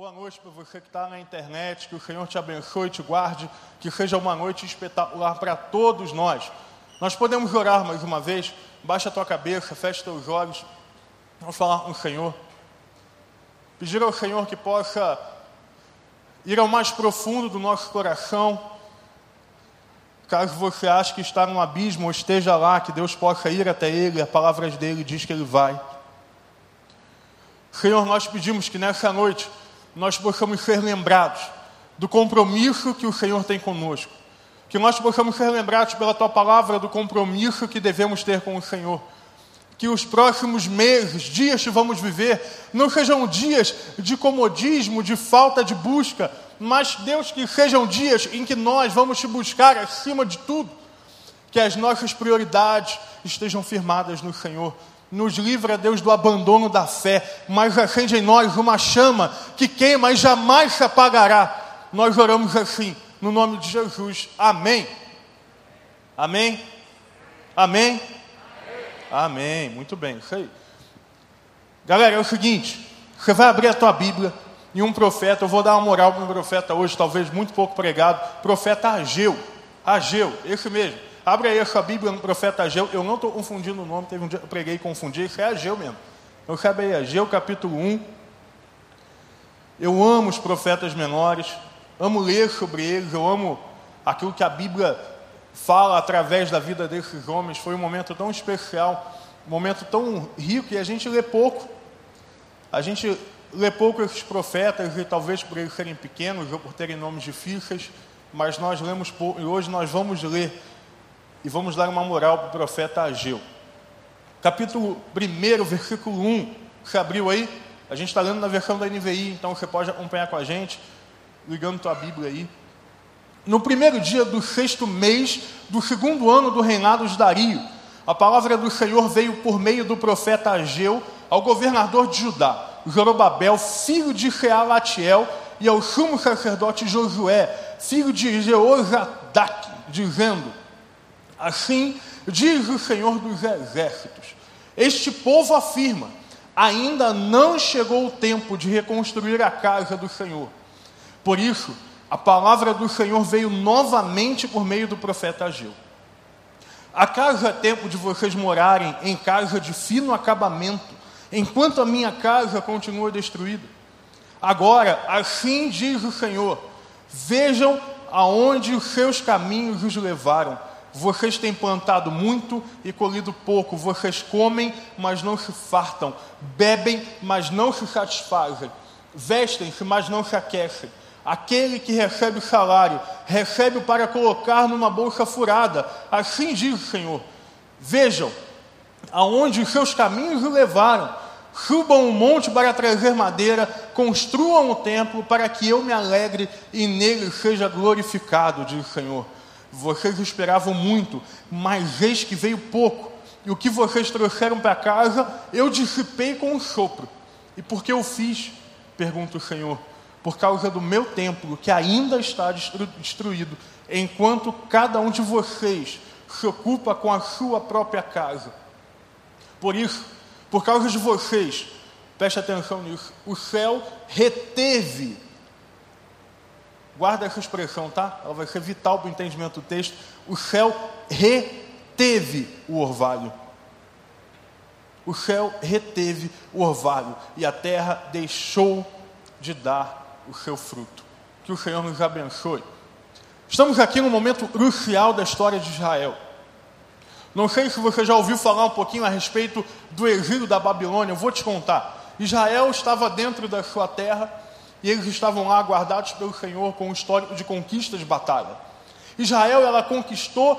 Boa noite para você que está na internet, que o Senhor te abençoe te guarde, que seja uma noite espetacular para todos nós. Nós podemos orar mais uma vez, baixa a tua cabeça, fecha teus olhos, vamos falar com o Senhor. Pedir ao Senhor que possa ir ao mais profundo do nosso coração, caso você ache que está num abismo ou esteja lá, que Deus possa ir até Ele, a palavra dele diz que Ele vai. Senhor, nós pedimos que nessa noite nós possamos ser lembrados do compromisso que o Senhor tem conosco. Que nós possamos ser lembrados pela tua palavra do compromisso que devemos ter com o Senhor. Que os próximos meses, dias que vamos viver, não sejam dias de comodismo, de falta de busca, mas, Deus, que sejam dias em que nós vamos te buscar acima de tudo. Que as nossas prioridades estejam firmadas no Senhor nos livra, Deus, do abandono da fé, mas acende em nós uma chama que queima e jamais se apagará. Nós oramos assim, no nome de Jesus. Amém. Amém? Amém? Amém. Muito bem, isso aí. Galera, é o seguinte: você vai abrir a tua Bíblia e um profeta, eu vou dar uma moral para um profeta hoje, talvez muito pouco pregado, profeta Ageu. Ageu, esse mesmo. Abre aí a sua Bíblia no profeta Ageu. Eu não estou confundindo o nome, teve um dia que eu preguei e confundi. Isso é Ageu mesmo. Então, sabe aí, Ageu capítulo 1. Eu amo os profetas menores, amo ler sobre eles, eu amo aquilo que a Bíblia fala através da vida desses homens. Foi um momento tão especial, um momento tão rico, e a gente lê pouco. A gente lê pouco esses profetas, e talvez por eles serem pequenos ou por terem nomes difíceis, mas nós lemos pouco, e hoje nós vamos ler e vamos dar uma moral para o profeta Ageu. Capítulo 1, versículo 1. Você abriu aí? A gente está lendo na versão da NVI, então você pode acompanhar com a gente, ligando tua Bíblia aí. No primeiro dia do sexto mês do segundo ano do reinado de Dario, a palavra do Senhor veio por meio do profeta Ageu ao governador de Judá, Zorobabel, filho de Realatiel, e ao sumo sacerdote Josué, filho de Jeozadak, dizendo: Assim diz o Senhor dos Exércitos: Este povo afirma: ainda não chegou o tempo de reconstruir a casa do Senhor. Por isso, a palavra do Senhor veio novamente por meio do profeta Ageu. Acaso é tempo de vocês morarem em casa de fino acabamento, enquanto a minha casa continua destruída? Agora, assim diz o Senhor: vejam aonde os seus caminhos os levaram vocês têm plantado muito e colhido pouco. Vocês comem, mas não se fartam. Bebem, mas não se satisfazem. Vestem-se, mas não se aquecem. Aquele que recebe o salário, recebe para colocar numa bolsa furada. Assim diz o Senhor. Vejam aonde os seus caminhos o levaram. Subam um monte para trazer madeira, construam o templo para que eu me alegre e nele seja glorificado, diz o Senhor. Vocês esperavam muito, mas eis que veio pouco. E o que vocês trouxeram para casa, eu dissipei com um sopro. E por que eu fiz? Pergunta o Senhor. Por causa do meu templo, que ainda está destruído, enquanto cada um de vocês se ocupa com a sua própria casa. Por isso, por causa de vocês, preste atenção nisso, o céu reteve Guarda essa expressão, tá? Ela vai ser vital para o entendimento do texto. O céu reteve o orvalho. O céu reteve o orvalho e a terra deixou de dar o seu fruto. Que o Senhor nos abençoe. Estamos aqui num momento crucial da história de Israel. Não sei se você já ouviu falar um pouquinho a respeito do exílio da Babilônia, eu vou te contar. Israel estava dentro da sua terra e eles estavam lá guardados pelo Senhor com um histórico de conquista de batalha. Israel ela conquistou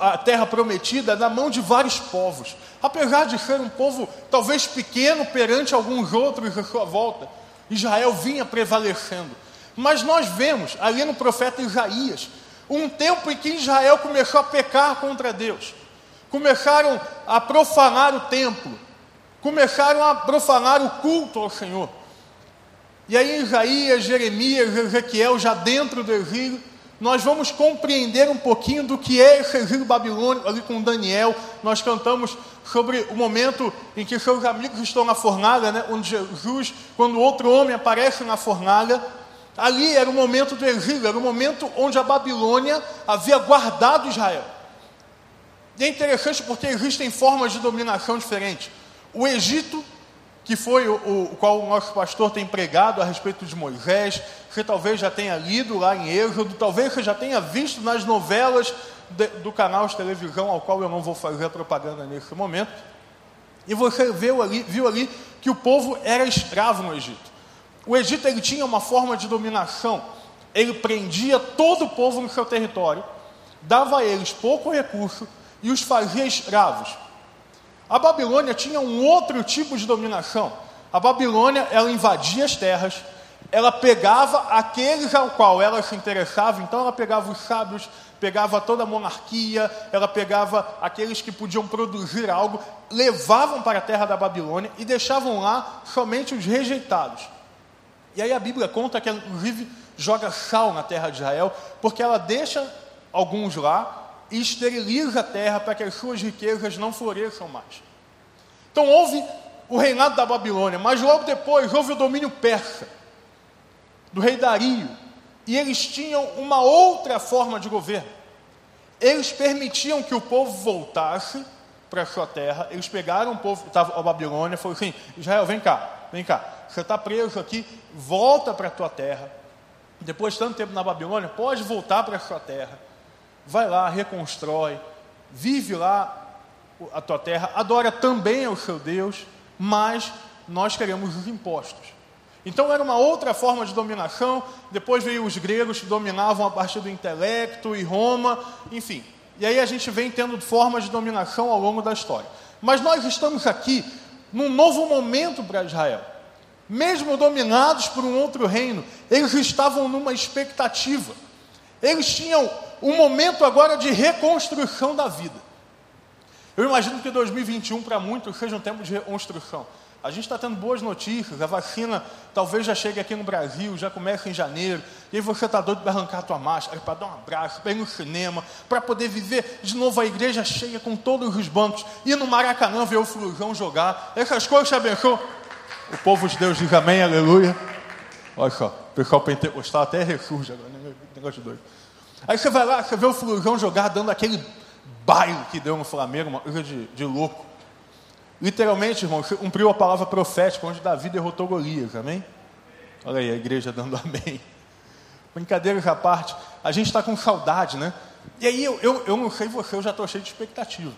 a terra prometida na mão de vários povos. Apesar de ser um povo talvez pequeno perante alguns outros à sua volta, Israel vinha prevalecendo. Mas nós vemos ali no profeta Isaías um tempo em que Israel começou a pecar contra Deus. Começaram a profanar o templo. Começaram a profanar o culto ao Senhor. E aí Isaías, Jeremias, Ezequiel, já dentro do exílio, nós vamos compreender um pouquinho do que é esse exílio babilônico ali com Daniel. Nós cantamos sobre o momento em que seus amigos estão na fornalha, né? onde Jesus, quando outro homem aparece na fornalha, ali era o momento do exílio, era o momento onde a Babilônia havia guardado Israel. E é interessante porque existem formas de dominação diferentes. O Egito que foi o, o, qual o nosso pastor tem pregado a respeito de Moisés, você talvez já tenha lido lá em Êxodo, talvez você já tenha visto nas novelas de, do canal de televisão, ao qual eu não vou fazer propaganda nesse momento, e você viu ali, viu ali que o povo era escravo no Egito. O Egito ele tinha uma forma de dominação, ele prendia todo o povo no seu território, dava a eles pouco recurso e os fazia escravos. A Babilônia tinha um outro tipo de dominação. A Babilônia, ela invadia as terras, ela pegava aqueles ao qual ela se interessava, então ela pegava os sábios, pegava toda a monarquia, ela pegava aqueles que podiam produzir algo, levavam para a terra da Babilônia e deixavam lá somente os rejeitados. E aí a Bíblia conta que ela, inclusive, joga sal na terra de Israel, porque ela deixa alguns lá, e esteriliza a terra para que as suas riquezas não floresçam mais. Então houve o reinado da Babilônia, mas logo depois houve o domínio persa, do rei Dario, e eles tinham uma outra forma de governo. Eles permitiam que o povo voltasse para a sua terra, eles pegaram o povo que estava a Babilônia e falaram assim: Israel, vem cá, vem cá, você está preso aqui, volta para a tua terra. Depois de tanto tempo na Babilônia, pode voltar para a sua terra vai lá, reconstrói, vive lá a tua terra, adora também ao seu Deus, mas nós queremos os impostos. Então era uma outra forma de dominação. Depois veio os gregos que dominavam a partir do intelecto e Roma, enfim. E aí a gente vem tendo formas de dominação ao longo da história. Mas nós estamos aqui num novo momento para Israel. Mesmo dominados por um outro reino, eles estavam numa expectativa. Eles tinham um momento agora de reconstrução da vida. Eu imagino que 2021 para muitos seja um tempo de reconstrução. A gente está tendo boas notícias, a vacina talvez já chegue aqui no Brasil, já começa em janeiro, e aí você está doido para arrancar a tua máscara, para dar um abraço, para ir no cinema, para poder viver de novo a igreja cheia com todos os bancos, ir no Maracanã ver o Flusão jogar, essas coisas te abençoam. O povo de Deus diz amém, aleluia. Olha só, o pessoal pentecostal até ressurge agora, né? negócio doido. Aí você vai lá, você vê o Flusão jogar dando aquele baile que deu no Flamengo, uma coisa de, de louco. Literalmente, irmão, cumpriu a palavra profética, onde Davi derrotou Golias, amém? Olha aí, a igreja dando amém. Brincadeiras à parte, a gente está com saudade, né? E aí, eu, eu, eu não sei você, eu já estou cheio de expectativa.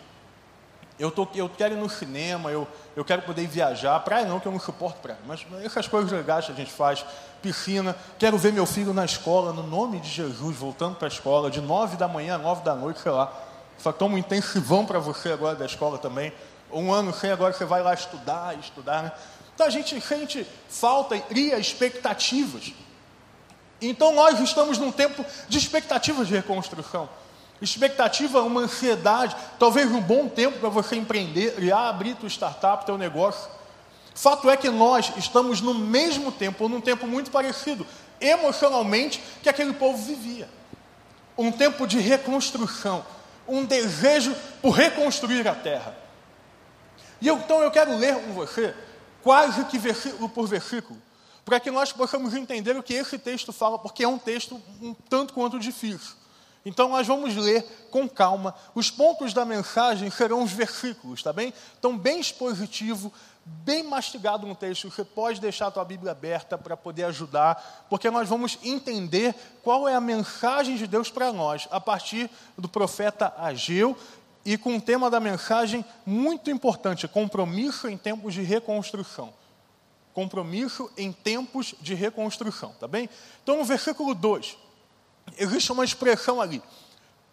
Eu, tô, eu quero ir no cinema, eu, eu quero poder viajar. Praia não, que eu não suporto praia. Mas essas coisas legais que a gente faz. Piscina. Quero ver meu filho na escola, no nome de Jesus, voltando para a escola, de nove da manhã a nove da noite, sei lá. Só toma um intensivão para você agora da escola também. Um ano sem, agora você vai lá estudar, estudar, né? Então a gente sente falta e cria expectativas. Então nós estamos num tempo de expectativas de reconstrução. Expectativa, uma ansiedade, talvez um bom tempo para você empreender, e abrir tua startup, teu negócio. Fato é que nós estamos no mesmo tempo, ou num tempo muito parecido, emocionalmente, que aquele povo vivia. Um tempo de reconstrução, um desejo por reconstruir a terra. E eu, então eu quero ler com você, quase que versículo por versículo, para que nós possamos entender o que esse texto fala, porque é um texto um tanto quanto difícil. Então nós vamos ler com calma. Os pontos da mensagem serão os versículos, tá bem? Então, bem expositivo, bem mastigado no texto. Você pode deixar a tua Bíblia aberta para poder ajudar, porque nós vamos entender qual é a mensagem de Deus para nós a partir do profeta Ageu e com o tema da mensagem muito importante: compromisso em tempos de reconstrução. Compromisso em tempos de reconstrução, tá bem? Então, no versículo 2 existe uma expressão ali.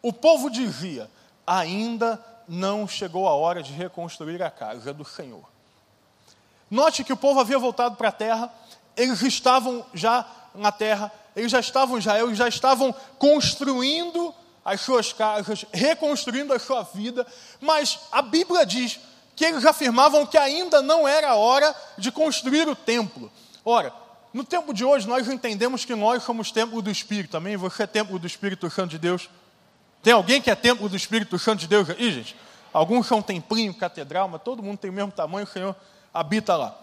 O povo dizia: ainda não chegou a hora de reconstruir a casa do Senhor. Note que o povo havia voltado para a terra, eles estavam já na terra, eles já estavam Israel, eles já estavam construindo as suas casas, reconstruindo a sua vida, mas a Bíblia diz que eles afirmavam que ainda não era a hora de construir o templo. Ora, no tempo de hoje nós entendemos que nós somos templo do Espírito, também você é templo do Espírito Santo de Deus. Tem alguém que é templo do Espírito Santo de Deus aí, gente? Alguns são templinho, catedral, mas todo mundo tem o mesmo tamanho, Senhor habita lá.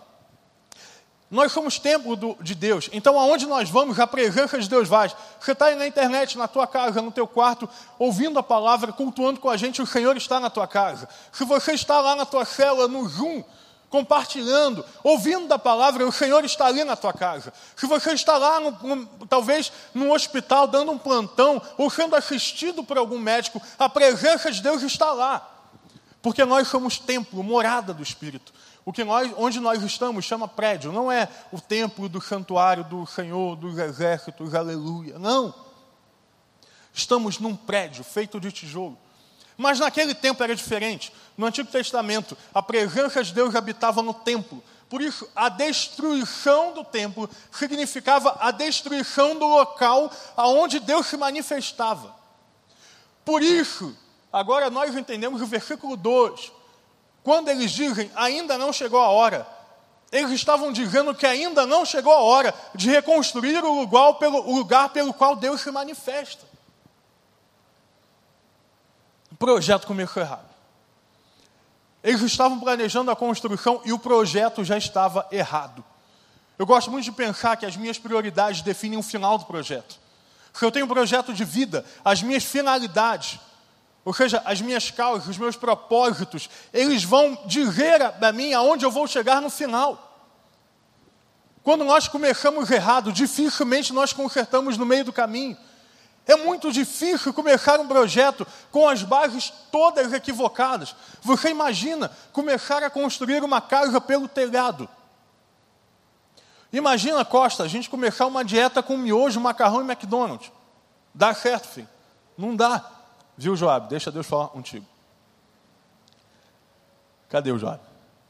Nós somos templo do, de Deus. Então, aonde nós vamos, a presença de Deus vai. Você está aí na internet, na tua casa, no teu quarto, ouvindo a palavra, cultuando com a gente, o Senhor está na tua casa. Se você está lá na tua cela, no Zoom, compartilhando, ouvindo da palavra, o Senhor está ali na tua casa. Se você está lá, no, no, talvez no hospital, dando um plantão, ou sendo assistido por algum médico, a presença de Deus está lá. Porque nós somos templo, morada do Espírito. O que nós, onde nós estamos chama prédio, não é o templo do santuário do Senhor, dos exércitos, aleluia. Não. Estamos num prédio feito de tijolo. Mas naquele tempo era diferente. No Antigo Testamento, a presença de Deus habitava no templo. Por isso, a destruição do templo significava a destruição do local aonde Deus se manifestava. Por isso, agora nós entendemos o versículo 2. Quando eles dizem ainda não chegou a hora, eles estavam dizendo que ainda não chegou a hora de reconstruir o lugar pelo, o lugar pelo qual Deus se manifesta. O projeto começou errado. Eles estavam planejando a construção e o projeto já estava errado. Eu gosto muito de pensar que as minhas prioridades definem o final do projeto. Se eu tenho um projeto de vida, as minhas finalidades ou seja, as minhas causas, os meus propósitos, eles vão dizer a mim aonde eu vou chegar no final. Quando nós começamos errado, dificilmente nós consertamos no meio do caminho. É muito difícil começar um projeto com as bases todas equivocadas. Você imagina começar a construir uma casa pelo telhado. Imagina, Costa, a gente começar uma dieta com miojo, macarrão e McDonald's. Dá certo, filho? Não dá. Viu, Joab? Deixa Deus falar contigo. Cadê o Joab?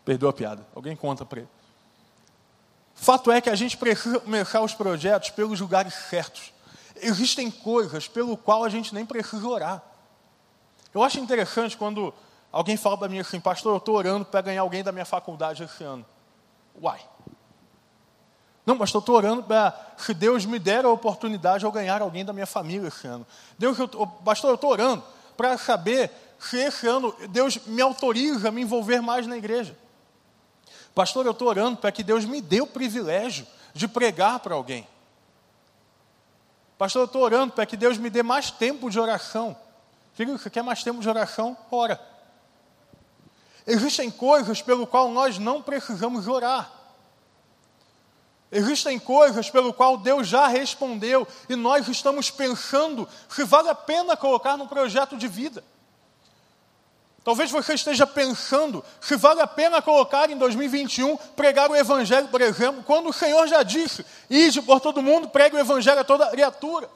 Perdeu a piada. Alguém conta para ele. Fato é que a gente precisa começar os projetos pelos lugares certos. Existem coisas pelo qual a gente nem precisa orar. Eu acho interessante quando alguém fala para mim assim, pastor, eu estou orando para ganhar alguém da minha faculdade esse ano. Uai. Não, pastor, eu estou orando para que Deus me der a oportunidade de eu ganhar alguém da minha família esse ano. Deus, eu, pastor, eu estou orando para saber se esse ano Deus me autoriza a me envolver mais na igreja. Pastor, eu estou orando para que Deus me dê o privilégio de pregar para alguém. Pastor, eu estou orando para que Deus me dê mais tempo de oração. Filho, você quer mais tempo de oração? Ora. Existem coisas pelo qual nós não precisamos orar. Existem coisas pelo qual Deus já respondeu e nós estamos pensando se vale a pena colocar no projeto de vida. Talvez você esteja pensando se vale a pena colocar em 2021 pregar o Evangelho, por exemplo, quando o Senhor já disse: ide por todo mundo, pregue o Evangelho a toda criatura.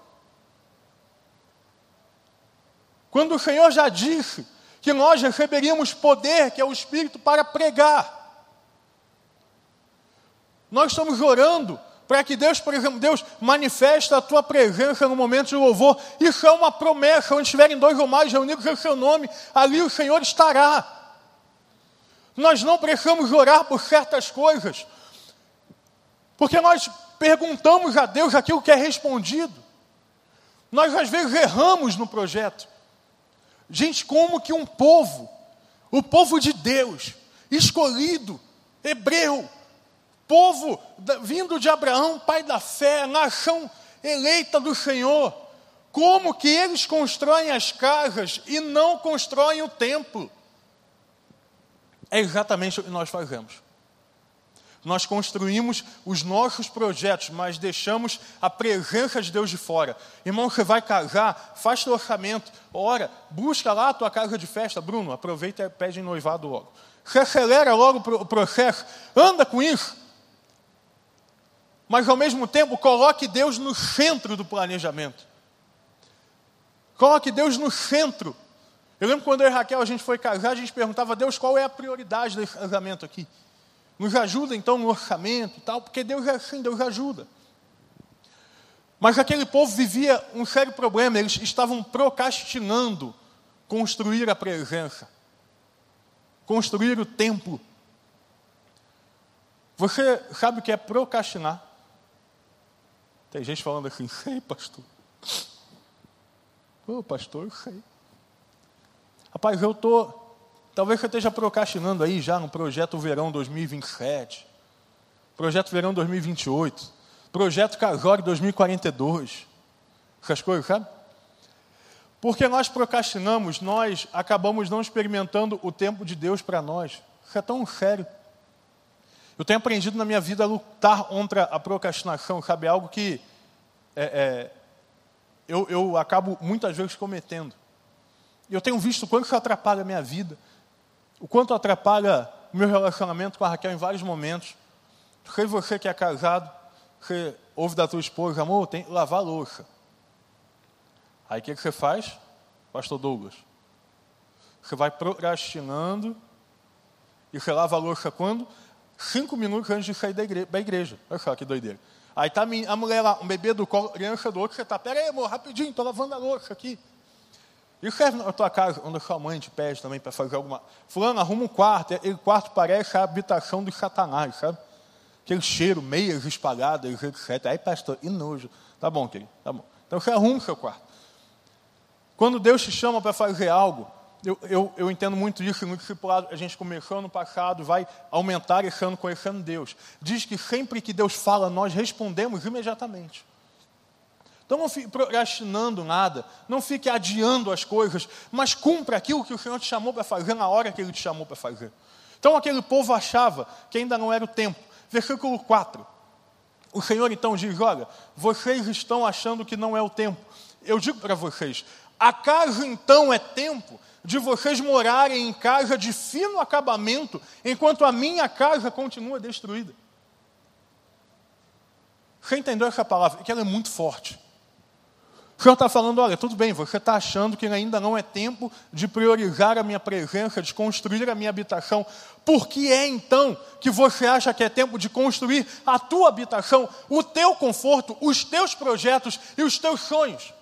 Quando o Senhor já disse que nós receberíamos poder, que é o Espírito, para pregar. Nós estamos orando para que Deus, por exemplo, Deus manifeste a tua presença no momento de louvor. Isso é uma promessa. Onde estiverem dois ou mais reunidos em seu nome, ali o Senhor estará. Nós não precisamos orar por certas coisas, porque nós perguntamos a Deus aquilo que é respondido. Nós às vezes erramos no projeto. Gente, como que um povo, o povo de Deus, escolhido, hebreu, povo vindo de Abraão, pai da fé, nação eleita do Senhor, como que eles constroem as casas e não constroem o templo? É exatamente o que nós fazemos. Nós construímos os nossos projetos, mas deixamos a presença de Deus de fora. Irmão, você vai casar, faz teu orçamento, ora, busca lá a tua casa de festa. Bruno, aproveita e pede noivado logo. Você acelera logo o processo, anda com isso mas ao mesmo tempo coloque Deus no centro do planejamento. Coloque Deus no centro. Eu lembro quando eu e Raquel a gente foi casar, a gente perguntava a Deus qual é a prioridade desse casamento aqui. Nos ajuda então no orçamento e tal, porque Deus é assim, Deus ajuda. Mas aquele povo vivia um sério problema, eles estavam procrastinando construir a presença, construir o templo. Você sabe o que é procrastinar? Tem gente falando assim, sei, pastor. Ô, pastor, eu sei. Rapaz, eu tô. Talvez você esteja procrastinando aí já no projeto Verão 2027, projeto Verão 2028, projeto Casório 2042. Essas coisas, sabe? Porque nós procrastinamos, nós acabamos não experimentando o tempo de Deus para nós. Isso é tão sério. Eu tenho aprendido na minha vida a lutar contra a procrastinação, sabe? Algo que é, é, eu, eu acabo muitas vezes cometendo. E eu tenho visto o quanto isso atrapalha a minha vida, o quanto atrapalha o meu relacionamento com a Raquel em vários momentos. Sei você que é casado, você ouve da tua esposa, amor, tem que lavar a louça. Aí o que, que você faz, pastor Douglas? Você vai procrastinando e você lava a louça quando? Cinco minutos antes de sair da igreja. Da igreja. Olha só que doideira. Aí tá a mulher lá, um bebê do colo, criança do outro, você tá, pera aí, amor, rapidinho, estou lavando a louça aqui. E serve na tua casa, onde a sua mãe te pede também para fazer alguma. Fulano, arruma um quarto, e o quarto parece a habitação do Satanás, sabe? Aquele cheiro, meias espalhadas, etc. Aí, pastor, e nojo. Tá bom, querido, tá bom. Então você arruma o seu quarto. Quando Deus te chama para fazer algo, eu, eu, eu, entendo muito isso no discipulado, a gente começou no passado, vai aumentar esse ano conhecendo Deus. Diz que sempre que Deus fala, nós respondemos imediatamente. Então não fique procrastinando nada, não fique adiando as coisas, mas cumpra aquilo que o Senhor te chamou para fazer na hora que Ele te chamou para fazer. Então aquele povo achava que ainda não era o tempo. Versículo 4. O Senhor então diz: Olha, vocês estão achando que não é o tempo. Eu digo para vocês: acaso então é tempo de vocês morarem em casa de fino acabamento, enquanto a minha casa continua destruída. Você entendeu essa palavra? Que ela é muito forte. O Senhor está falando: olha, tudo bem, você está achando que ainda não é tempo de priorizar a minha presença, de construir a minha habitação. Por que é então que você acha que é tempo de construir a tua habitação, o teu conforto, os teus projetos e os teus sonhos?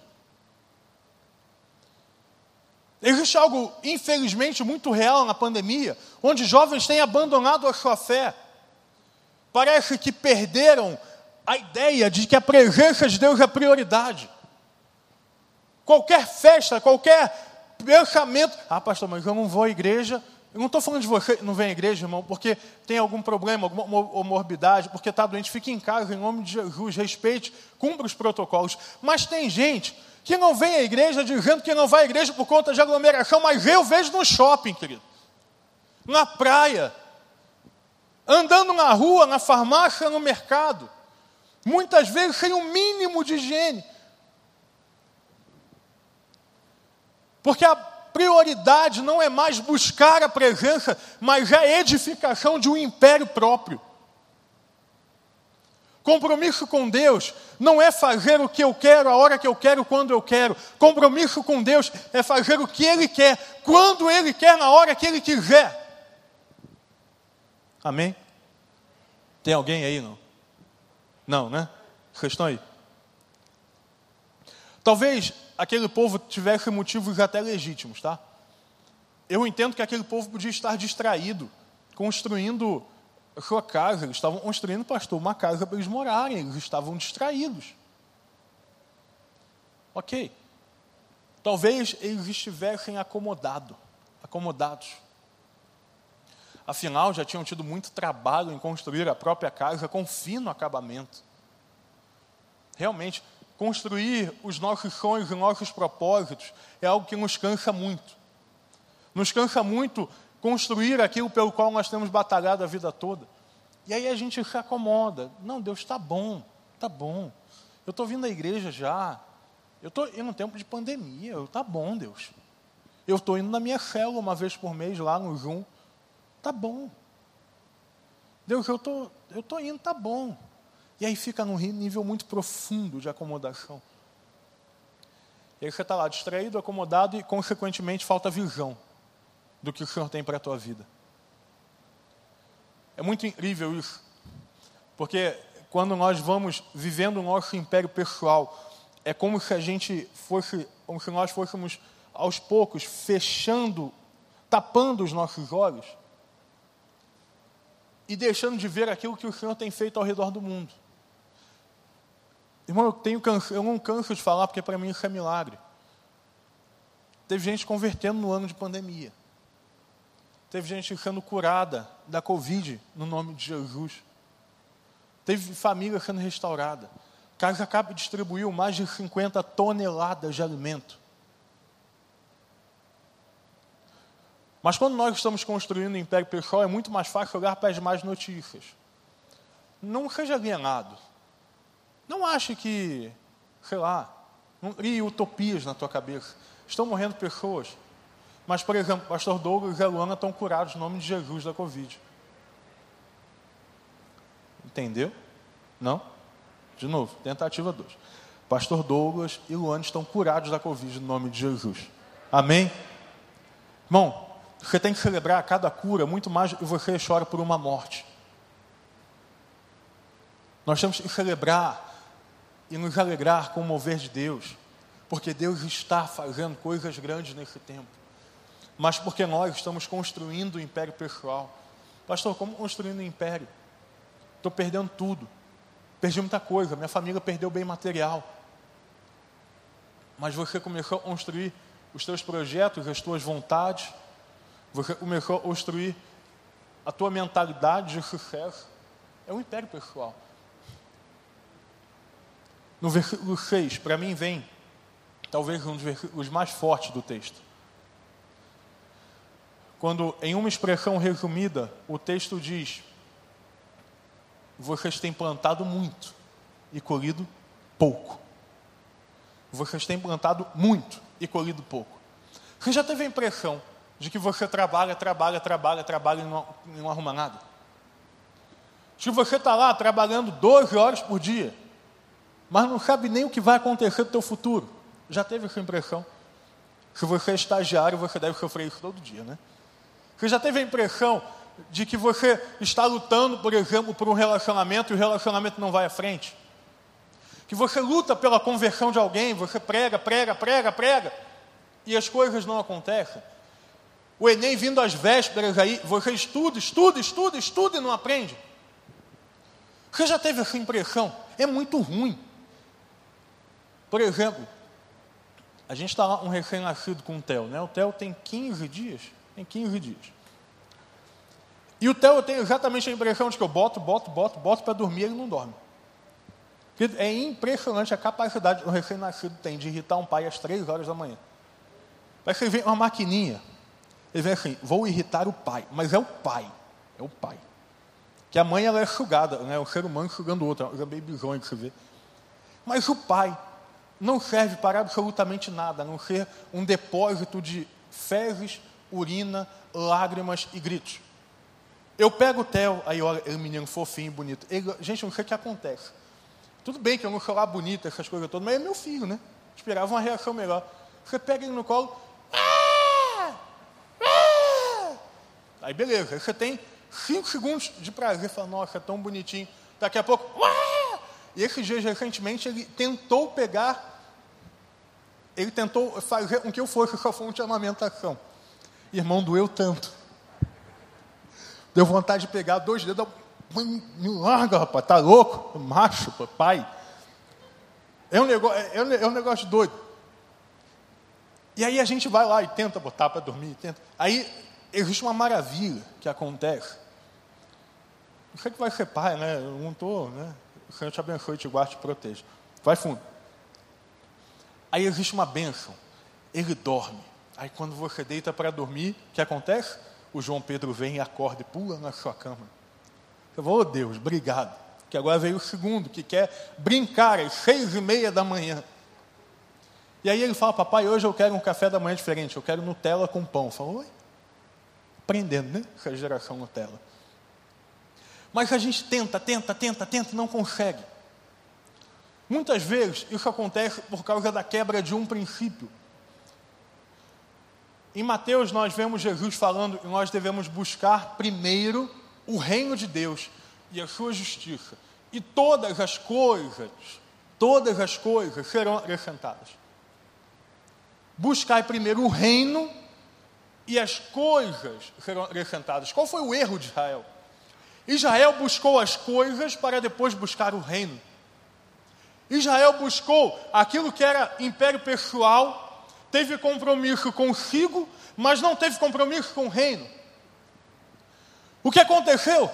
Existe algo, infelizmente, muito real na pandemia, onde jovens têm abandonado a sua fé. Parece que perderam a ideia de que a presença de Deus é prioridade. Qualquer festa, qualquer pensamento. Ah, pastor, mas eu não vou à igreja. Eu não estou falando de você não vem à igreja, irmão, porque tem algum problema, alguma morbidade, porque está doente. Fique em casa, em nome de Jesus, respeite, cumpra os protocolos. Mas tem gente que não vem à igreja dizendo que não vai à igreja por conta de aglomeração, mas eu vejo no shopping, querido, na praia, andando na rua, na farmácia, no mercado, muitas vezes sem o um mínimo de higiene. Porque a prioridade não é mais buscar a presença, mas a edificação de um império próprio. Compromisso com Deus não é fazer o que eu quero, a hora que eu quero, quando eu quero. Compromisso com Deus é fazer o que Ele quer, quando Ele quer, na hora que Ele quiser. Amém? Tem alguém aí, não? Não, né? Vocês estão aí? Talvez aquele povo tivesse motivos até legítimos, tá? Eu entendo que aquele povo podia estar distraído, construindo sua casa, eles estavam construindo, pastor, uma casa para eles morarem, eles estavam distraídos. Ok. Talvez eles estivessem acomodado, acomodados. Afinal, já tinham tido muito trabalho em construir a própria casa com fino acabamento. Realmente, construir os nossos sonhos e nossos propósitos é algo que nos cansa muito. Nos cansa muito construir aquilo pelo qual nós temos batalhado a vida toda. E aí a gente se acomoda. Não, Deus está bom, está bom. Eu estou vindo à igreja já. Eu estou indo num tempo de pandemia. Está bom, Deus. Eu estou indo na minha célula uma vez por mês lá no Zoom. Está bom. Deus, eu tô, estou tô indo, está bom. E aí fica num nível muito profundo de acomodação. E aí você está lá distraído, acomodado e, consequentemente, falta visão do que o Senhor tem para a tua vida. É muito incrível isso, porque quando nós vamos vivendo o nosso império pessoal, é como se a gente fosse, como se nós fôssemos aos poucos fechando, tapando os nossos olhos e deixando de ver aquilo que o Senhor tem feito ao redor do mundo. Irmão, eu, tenho, eu não canso de falar porque para mim isso é milagre. Teve gente convertendo no ano de pandemia. Teve gente sendo curada da Covid no nome de Jesus. Teve família sendo restaurada. Casa Cap distribuiu mais de 50 toneladas de alimento. Mas quando nós estamos construindo o império pessoal, é muito mais fácil olhar para as más notícias. Não seja alienado. Não ache que, sei lá, crie utopias na tua cabeça. Estão morrendo pessoas. Mas, por exemplo, o pastor Douglas e a Luana estão curados no nome de Jesus da Covid. Entendeu? Não? De novo, tentativa 2. Pastor Douglas e Luana estão curados da Covid no nome de Jesus. Amém? Irmão, você tem que celebrar cada cura muito mais do que você chora por uma morte. Nós temos que celebrar e nos alegrar com o mover de Deus, porque Deus está fazendo coisas grandes nesse tempo, mas porque nós estamos construindo o império pessoal. Pastor, como construindo o império? Estou perdendo tudo, perdi muita coisa, minha família perdeu bem material, mas você começou a construir os teus projetos, as tuas vontades, você começou a construir a tua mentalidade de sucesso. É um império pessoal. No versículo 6, para mim vem talvez um dos versículos mais fortes do texto. Quando, em uma expressão resumida, o texto diz: Vocês têm plantado muito e colhido pouco. Vocês têm plantado muito e colhido pouco. Você já teve a impressão de que você trabalha, trabalha, trabalha, trabalha e não, não arruma nada? Se você está lá trabalhando 12 horas por dia, mas não sabe nem o que vai acontecer no teu futuro. Já teve essa impressão? Se você é estagiário, você deve sofrer isso todo dia, né? Você já teve a impressão de que você está lutando, por exemplo, por um relacionamento e o relacionamento não vai à frente? Que você luta pela conversão de alguém, você prega, prega, prega, prega, e as coisas não acontecem. O Enem vindo às vésperas aí, você estuda, estuda, estuda, estuda e não aprende. Você já teve essa impressão? É muito ruim. Por exemplo, a gente está lá, um recém-nascido com o Theo, né? O Theo tem 15 dias, tem 15 dias. E o Theo tem exatamente a impressão de que eu boto, boto, boto, boto para dormir e ele não dorme. É impressionante a capacidade que o recém-nascido tem de irritar um pai às três horas da manhã. Vai que ele vem uma maquininha, ele vem assim, vou irritar o pai, mas é o pai, é o pai. Que a mãe ela é sugada, né? o ser humano sugando o outro, é coisa bizonha que você vê. Mas o pai, não serve para absolutamente nada, a não ser um depósito de fezes, urina, lágrimas e gritos. Eu pego o Theo, aí olha, ele é menino fofinho, bonito. Ele, gente, não sei o que acontece. Tudo bem que eu não sou lá bonito, essas coisas todas, mas é meu filho, né? Esperava uma reação melhor. Você pega ele no colo. Ah! Ah! Aí beleza, aí você tem cinco segundos de prazer, fala, nossa, é tão bonitinho. Daqui a pouco. Ah! E esses dias recentemente ele tentou pegar ele tentou fazer com que eu fosse sua fonte de amamentação. Irmão, doeu tanto. Deu vontade de pegar dois dedos. Me larga, rapaz, tá louco? Macho, pai. É um negócio, é, é um negócio doido. E aí a gente vai lá e tenta botar para dormir, tenta. Aí existe uma maravilha que acontece. Não sei que vai ser pai, né? Eu não estou, né? O Senhor te abençoe, te guarde, te proteja. Vai fundo. Aí existe uma bênção. Ele dorme. Aí quando você deita para dormir, o que acontece? O João Pedro vem acorda e pula na sua cama. Eu vou, oh Deus, obrigado. Que agora veio o segundo, que quer brincar às seis e meia da manhã. E aí ele fala, papai, hoje eu quero um café da manhã diferente, eu quero Nutella com pão. Fala, oi? Aprendendo, né? Essa geração Nutella. Mas a gente tenta, tenta, tenta, tenta, não consegue. Muitas vezes isso acontece por causa da quebra de um princípio. Em Mateus nós vemos Jesus falando que nós devemos buscar primeiro o reino de Deus e a sua justiça. E todas as coisas, todas as coisas serão acrescentadas. Buscar primeiro o reino e as coisas serão acrescentadas. Qual foi o erro de Israel? Israel buscou as coisas para depois buscar o reino. Israel buscou aquilo que era império pessoal, teve compromisso consigo, mas não teve compromisso com o reino. O que aconteceu?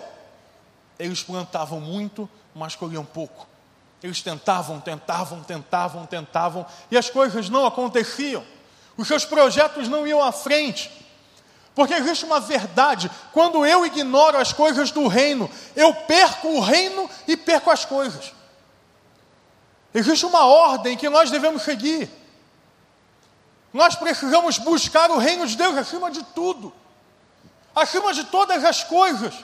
Eles plantavam muito, mas colhiam pouco. Eles tentavam, tentavam, tentavam, tentavam, e as coisas não aconteciam. Os seus projetos não iam à frente. Porque existe uma verdade: quando eu ignoro as coisas do reino, eu perco o reino e perco as coisas. Existe uma ordem que nós devemos seguir. Nós precisamos buscar o reino de Deus acima de tudo, acima de todas as coisas.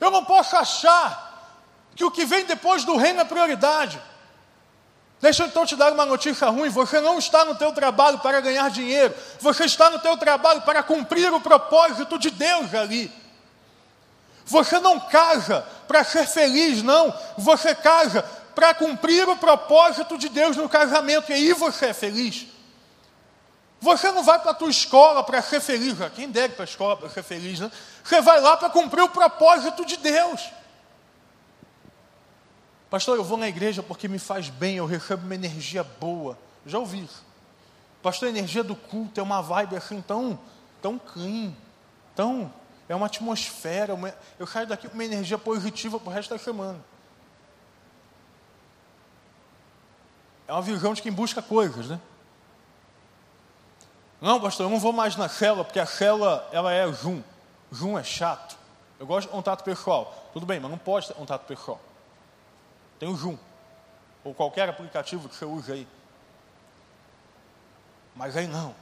Eu não posso achar que o que vem depois do reino é prioridade. Deixa eu então te dar uma notícia ruim, você não está no teu trabalho para ganhar dinheiro, você está no teu trabalho para cumprir o propósito de Deus ali. Você não casa para ser feliz, não, você casa para cumprir o propósito de Deus no casamento, e aí você é feliz. Você não vai para a tua escola para ser feliz, quem deve para a escola para ser feliz, né? Você vai lá para cumprir o propósito de Deus. Pastor, eu vou na igreja porque me faz bem, eu recebo uma energia boa. Já ouvi. Pastor, a energia do culto é uma vibe assim tão, tão clean, tão, é uma atmosfera, uma, eu saio daqui com uma energia positiva para o resto da semana. É uma visão de quem busca coisas, né? Não, pastor, eu não vou mais na cela, porque a cela, ela é Zoom. Zoom é chato. Eu gosto de contato pessoal. Tudo bem, mas não pode ter contato pessoal. Tem o Zoom, ou qualquer aplicativo que você use aí. Mas aí não.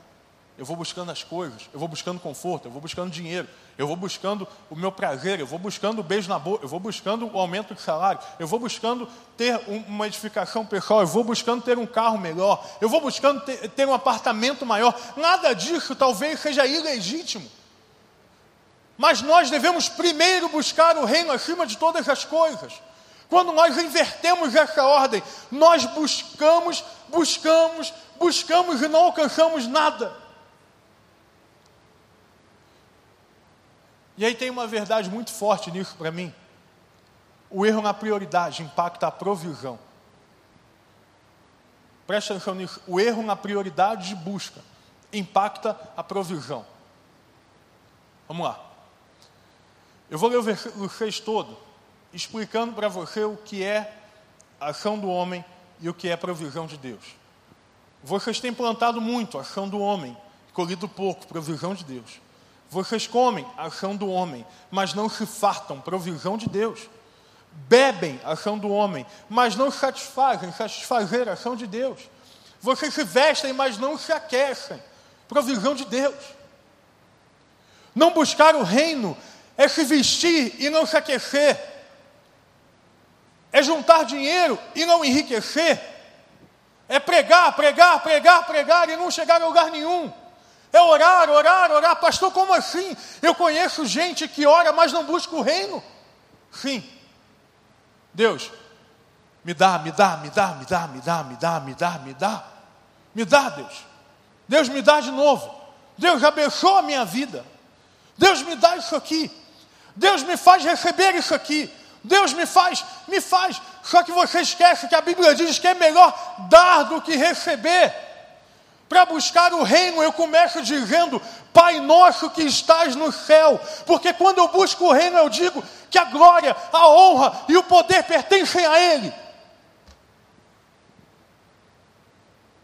Eu vou buscando as coisas, eu vou buscando conforto, eu vou buscando dinheiro, eu vou buscando o meu prazer, eu vou buscando o beijo na boca, eu vou buscando o aumento de salário, eu vou buscando ter uma edificação pessoal, eu vou buscando ter um carro melhor, eu vou buscando ter, ter um apartamento maior. Nada disso talvez seja ilegítimo. Mas nós devemos primeiro buscar o reino acima de todas as coisas. Quando nós invertemos essa ordem, nós buscamos, buscamos, buscamos e não alcançamos nada. E aí tem uma verdade muito forte nisso para mim. O erro na prioridade impacta a provisão. Preste atenção nisso. O erro na prioridade de busca impacta a provisão. Vamos lá. Eu vou ler o versículo 6 todo explicando para você o que é a ação do homem e o que é a provisão de Deus. Vocês têm plantado muito a ação do homem, colhido pouco, provisão de Deus. Vocês comem ação do homem, mas não se fartam, provisão de Deus. Bebem ação do homem, mas não satisfazem, satisfazer ação de Deus. Vocês se vestem, mas não se aquecem, provisão de Deus. Não buscar o reino é se vestir e não se aquecer, é juntar dinheiro e não enriquecer, é pregar, pregar, pregar, pregar e não chegar a lugar nenhum. É orar, orar, orar. Pastor, como assim? Eu conheço gente que ora, mas não busca o reino. Sim. Deus, me dá, me dá, me dá, me dá, me dá, me dá, me dá, me dá. Me dá, Deus. Deus me dá de novo. Deus abençoa a minha vida. Deus me dá isso aqui. Deus me faz receber isso aqui. Deus me faz, me faz. Só que você esquece que a Bíblia diz que é melhor dar do que receber. Para buscar o reino, eu começo dizendo: Pai nosso que estás no céu. Porque quando eu busco o reino, eu digo que a glória, a honra e o poder pertencem a Ele.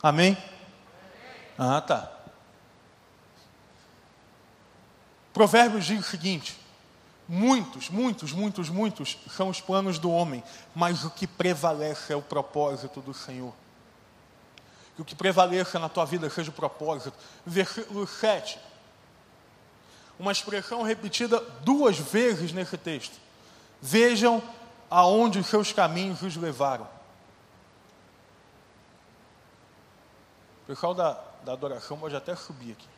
Amém? Ah, tá. Provérbios diz o seguinte: Muitos, muitos, muitos, muitos são os planos do homem, mas o que prevalece é o propósito do Senhor. Que o que prevaleça na tua vida seja o propósito. Versículo 7. Uma expressão repetida duas vezes nesse texto. Vejam aonde os seus caminhos os levaram. O pessoal da, da adoração pode até subir aqui.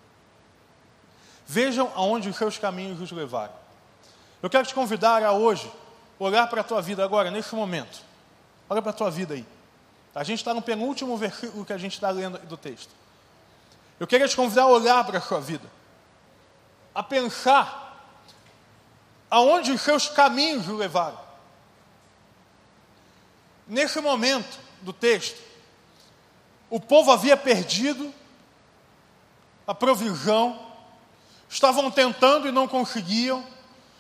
Vejam aonde os seus caminhos os levaram. Eu quero te convidar a hoje olhar para a tua vida agora, nesse momento. Olha para a tua vida aí. A gente está no penúltimo versículo que a gente está lendo do texto. Eu queria te convidar a olhar para a sua vida, a pensar aonde os seus caminhos o levaram. Nesse momento, do texto, o povo havia perdido a provisão, estavam tentando e não conseguiam,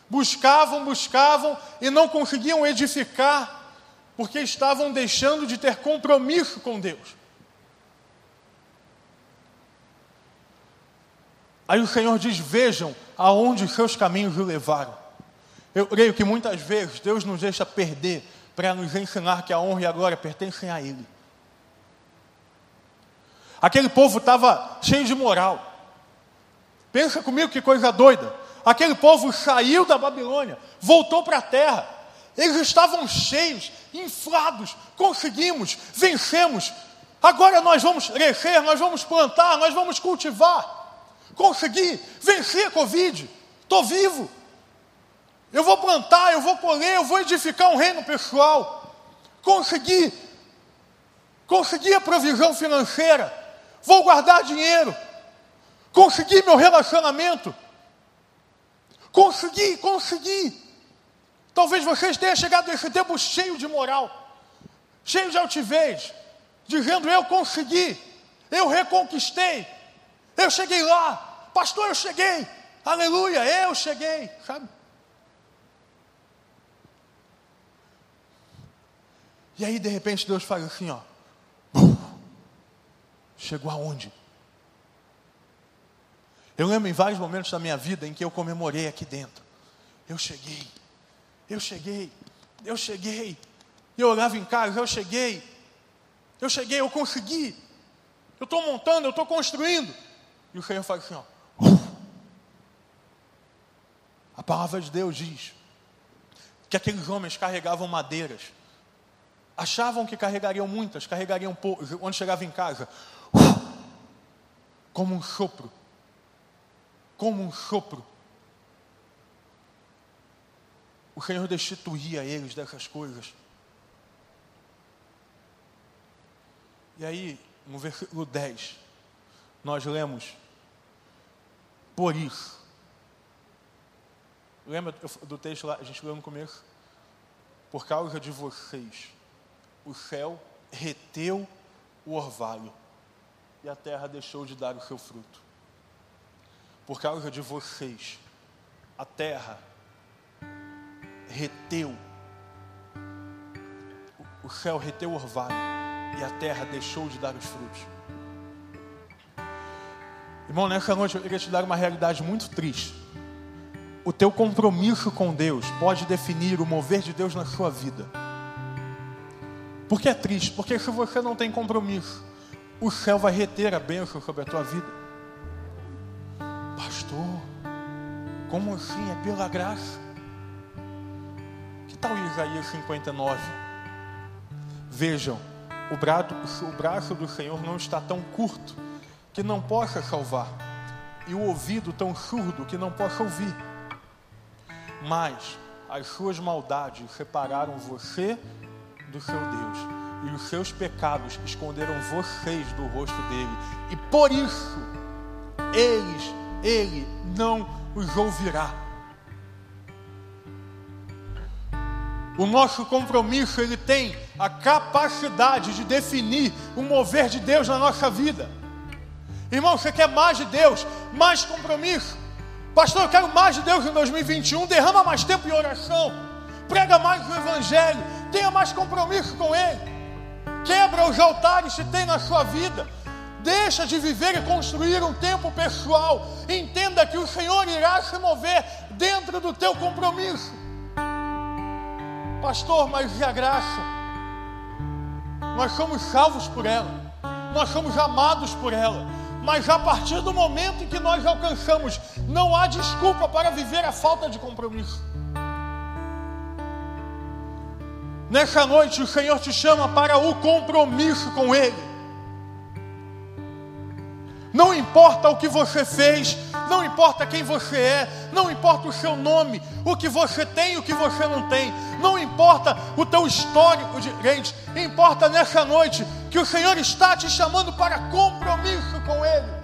buscavam, buscavam e não conseguiam edificar, porque estavam deixando de ter compromisso com Deus. Aí o Senhor diz: Vejam aonde os seus caminhos o levaram. Eu creio que muitas vezes Deus nos deixa perder para nos ensinar que a honra e a glória pertencem a Ele. Aquele povo estava cheio de moral. Pensa comigo que coisa doida. Aquele povo saiu da Babilônia, voltou para a terra. Eles estavam cheios, inflados. Conseguimos, vencemos. Agora nós vamos crescer, nós vamos plantar, nós vamos cultivar. Consegui, venci a Covid. Estou vivo. Eu vou plantar, eu vou colher, eu vou edificar um reino pessoal. Consegui. Consegui a provisão financeira. Vou guardar dinheiro. Consegui meu relacionamento. Consegui, consegui. Talvez vocês tenham chegado nesse tempo cheio de moral, cheio de altivez, dizendo: Eu consegui, eu reconquistei, eu cheguei lá, pastor, eu cheguei, aleluia, eu cheguei, sabe? E aí, de repente, Deus faz assim, ó. Chegou aonde? Eu lembro em vários momentos da minha vida em que eu comemorei aqui dentro. Eu cheguei, eu cheguei, eu cheguei. Eu olhava em casa, eu cheguei, eu cheguei, eu consegui. Eu estou montando, eu estou construindo. E o Senhor faz assim, ó. A palavra de Deus diz que aqueles homens carregavam madeiras Achavam que carregariam muitas, carregariam poucas, onde chegava em casa, como um sopro, como um sopro. O Senhor destituía eles dessas coisas. E aí, no versículo 10, nós lemos, por isso. Lembra do texto lá, a gente leu no começo? Por causa de vocês o céu reteu o orvalho e a terra deixou de dar o seu fruto. Por causa de vocês, a terra reteu, o céu reteu o orvalho e a terra deixou de dar os frutos. Irmão, nessa noite eu queria te dar uma realidade muito triste. O teu compromisso com Deus pode definir o mover de Deus na sua vida. Porque é triste, porque se você não tem compromisso, o céu vai reter a bênção sobre a tua vida. Pastor, como assim? É pela graça? Que tal Isaías 59? Vejam, o braço, o braço do Senhor não está tão curto que não possa salvar, e o ouvido tão surdo que não possa ouvir. Mas as suas maldades separaram você do seu Deus. E os seus pecados esconderam vocês do rosto dele. E por isso, eles, ele não os ouvirá. O nosso compromisso, ele tem a capacidade de definir o mover de Deus na nossa vida. Irmão, você quer mais de Deus, mais compromisso? Pastor, eu quero mais de Deus em 2021. Derrama mais tempo em oração. Prega mais o Evangelho tenha mais compromisso com Ele. Quebra os altares que tem na sua vida. Deixa de viver e construir um tempo pessoal. Entenda que o Senhor irá se mover dentro do teu compromisso. Pastor, mas e a graça? Nós somos salvos por ela. Nós somos amados por ela. Mas a partir do momento em que nós alcançamos, não há desculpa para viver a falta de compromisso. Nessa noite o Senhor te chama para o compromisso com Ele. Não importa o que você fez, não importa quem você é, não importa o seu nome, o que você tem e o que você não tem, não importa o teu histórico de gente, importa nessa noite que o Senhor está te chamando para compromisso com Ele.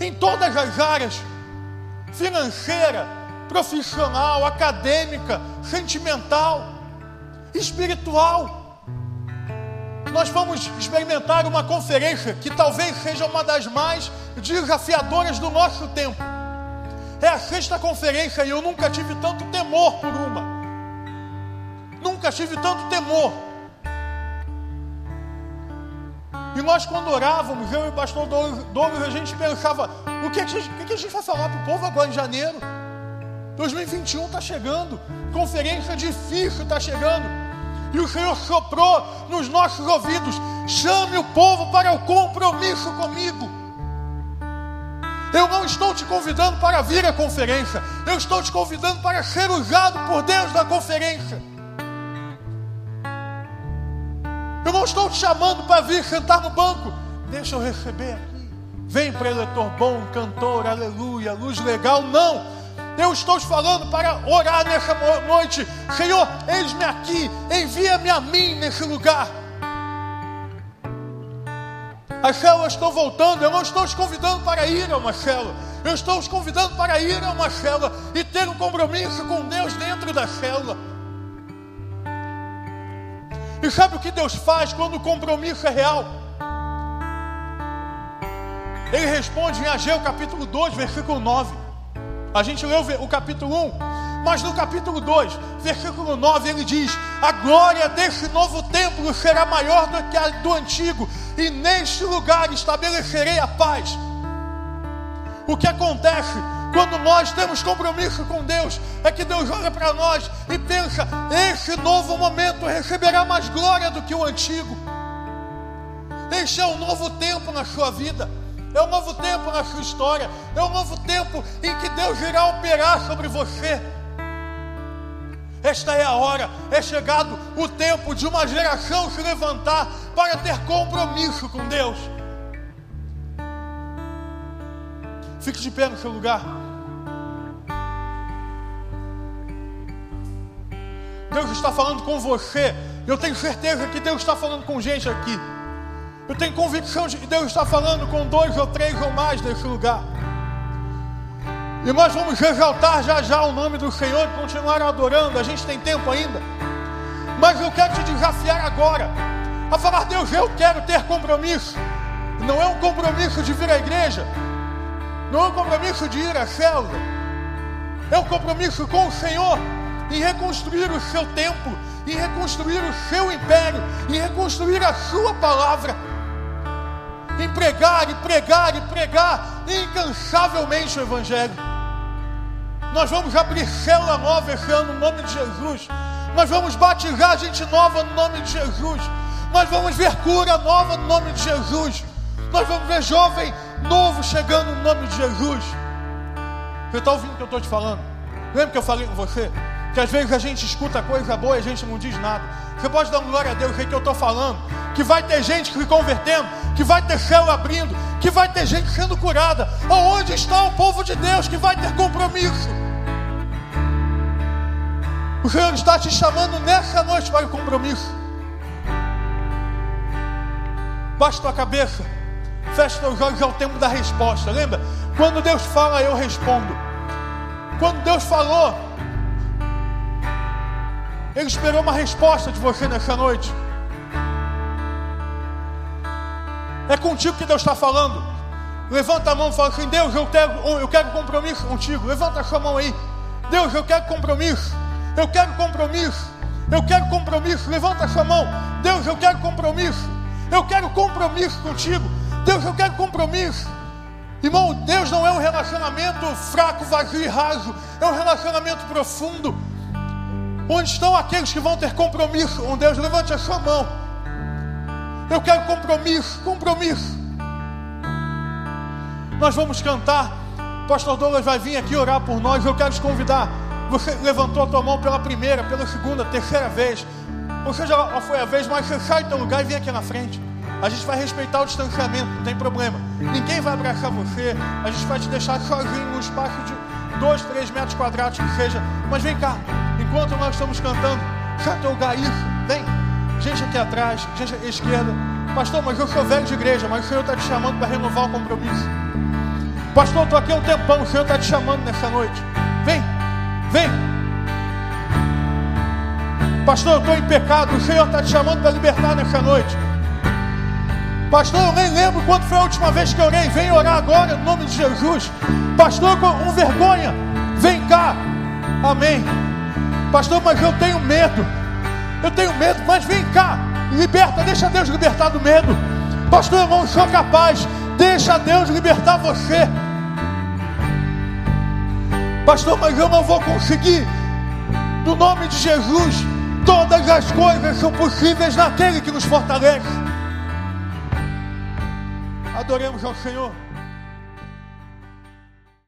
Em todas as áreas, financeira, profissional, acadêmica, sentimental espiritual. Nós vamos experimentar uma conferência que talvez seja uma das mais desafiadoras do nosso tempo. É a sexta conferência e eu nunca tive tanto temor por uma. Nunca tive tanto temor. E nós, quando orávamos, eu e o pastor Douglas, a gente pensava: o que a gente, o que a gente vai falar para o povo agora em janeiro? 2021 está chegando, conferência difícil está chegando. E o Senhor soprou nos nossos ouvidos: chame o povo para o compromisso comigo. Eu não estou te convidando para vir à conferência, eu estou te convidando para ser usado por Deus na conferência. Eu não estou te chamando para vir sentar no banco, deixa eu receber aqui. Vem, preletor bom, cantor, aleluia, luz legal. Não, eu estou falando para orar nessa noite. Senhor, eis-me aqui, envia-me a mim nesse lugar. As células estão voltando. Eu não estou te convidando para ir a uma célula. Eu estou te convidando para ir a uma célula e ter um compromisso com Deus dentro da célula. E sabe o que Deus faz quando o compromisso é real? Ele responde em Ageu capítulo 2, versículo 9. A gente leu o capítulo 1, mas no capítulo 2, versículo 9, ele diz: A glória desse novo templo será maior do que a do antigo, e neste lugar estabelecerei a paz. O que acontece quando nós temos compromisso com Deus é que Deus olha para nós e pensa: esse novo momento receberá mais glória do que o antigo. Este é um novo tempo na sua vida. É um novo tempo na sua história. É um novo tempo em que Deus irá operar sobre você. Esta é a hora, é chegado o tempo de uma geração se levantar para ter compromisso com Deus. Fique de pé no seu lugar. Deus está falando com você. Eu tenho certeza que Deus está falando com gente aqui. Eu tenho convicção de que Deus está falando com dois ou três ou mais nesse lugar. E nós vamos exaltar já já o nome do Senhor e continuar adorando. A gente tem tempo ainda. Mas eu quero te desafiar agora a falar: Deus, eu quero ter compromisso. Não é um compromisso de vir à igreja, não é um compromisso de ir à célula, é um compromisso com o Senhor em reconstruir o seu templo, em reconstruir o seu império, em reconstruir a sua palavra pregar e pregar e pregar incansavelmente o Evangelho. Nós vamos abrir célula nova esse ano no nome de Jesus. Nós vamos batizar gente nova no nome de Jesus. Nós vamos ver cura nova no nome de Jesus. Nós vamos ver jovem novo chegando no nome de Jesus. Você está ouvindo o que eu estou te falando? Lembra que eu falei com você? Que às vezes a gente escuta coisa boa e a gente não diz nada. Você pode dar glória a Deus, o que eu estou falando? Que vai ter gente se convertendo, que vai ter céu abrindo, que vai ter gente sendo curada. Aonde está o povo de Deus que vai ter compromisso? O Senhor está te chamando nessa noite para o compromisso. Baixe tua cabeça, feche teus olhos, é o tempo da resposta. Lembra? Quando Deus fala, eu respondo. Quando Deus falou, Ele esperou uma resposta de você nessa noite. É contigo que Deus está falando. Levanta a mão e fala assim: Deus, eu quero, eu quero compromisso contigo. Levanta a sua mão aí. Deus, eu quero compromisso. Eu quero compromisso. Eu quero compromisso. Levanta a sua mão. Deus, eu quero compromisso. Eu quero compromisso contigo. Deus, eu quero compromisso. Irmão, Deus não é um relacionamento fraco, vazio e raso. É um relacionamento profundo. Onde estão aqueles que vão ter compromisso com Deus? Levante a sua mão. Eu quero compromisso, compromisso. Nós vamos cantar. Pastor Douglas vai vir aqui orar por nós. Eu quero te convidar. Você levantou a tua mão pela primeira, pela segunda, terceira vez. Ou seja, foi a vez, mas você sai do teu lugar e vem aqui na frente. A gente vai respeitar o distanciamento, não tem problema. Ninguém vai abraçar você. A gente vai te deixar sozinho num espaço de dois, três metros quadrados que seja. Mas vem cá, enquanto nós estamos cantando, sai teu lugar isso. Vem gente aqui atrás, gente à esquerda. Pastor, mas eu sou velho de igreja, mas o Senhor está te chamando para renovar o compromisso. Pastor, eu estou aqui há um tempão, o Senhor está te chamando nessa noite. Vem, vem. Pastor, eu estou em pecado, o Senhor está te chamando para libertar nessa noite. Pastor, eu nem lembro quando foi a última vez que eu orei. Vem orar agora no nome de Jesus. Pastor, com vergonha, vem cá. Amém. Pastor, mas eu tenho medo. Eu tenho medo, mas vem cá. Liberta, deixa Deus libertar do medo. Pastor, eu não sou capaz. Deixa Deus libertar você. Pastor, mas eu não vou conseguir. No nome de Jesus, todas as coisas são possíveis naquele que nos fortalece. Adoremos ao Senhor.